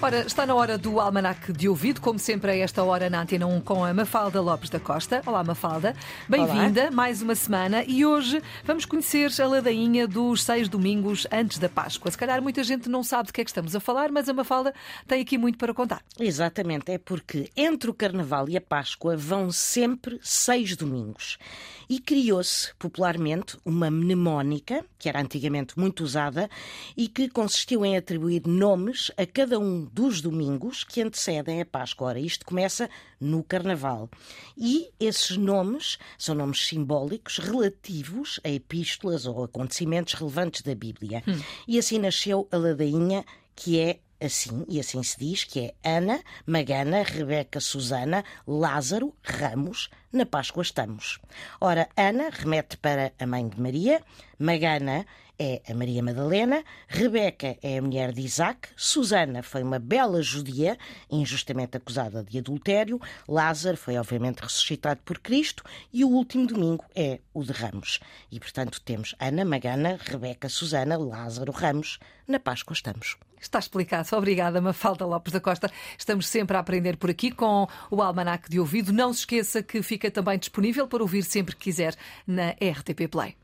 Ora, está na hora do Almanac de Ouvido, como sempre a esta hora na Antena 1 com a Mafalda Lopes da Costa. Olá, Mafalda. Bem-vinda, mais uma semana. E hoje vamos conhecer a ladainha dos seis domingos antes da Páscoa. Se calhar muita gente não sabe de que é que estamos a falar, mas a Mafalda tem aqui muito para contar. Exatamente, é porque entre o Carnaval e a Páscoa vão sempre seis domingos. E criou-se popularmente uma mnemónica, que era antigamente muito usada, e que consistiu em atribuir nomes a cada um dos domingos que antecedem a Páscoa. Ora, isto começa no Carnaval. E esses nomes são nomes simbólicos relativos a epístolas ou acontecimentos relevantes da Bíblia. Hum. E assim nasceu a ladainha, que é assim, e assim se diz, que é Ana, Magana, Rebeca, Susana, Lázaro, Ramos, na Páscoa estamos. Ora, Ana remete para a mãe de Maria, Magana é a Maria Madalena, Rebeca é a mulher de Isaac, Susana foi uma bela judia, injustamente acusada de adultério, Lázaro foi obviamente ressuscitado por Cristo e o último domingo é o de Ramos. E portanto temos Ana, Magana, Rebeca, Susana, Lázaro, Ramos. Na Páscoa estamos. Está explicado. Obrigada, Mafalda Lopes da Costa. Estamos sempre a aprender por aqui com o Almanac de Ouvido. Não se esqueça que fica também disponível para ouvir sempre que quiser na RTP Play.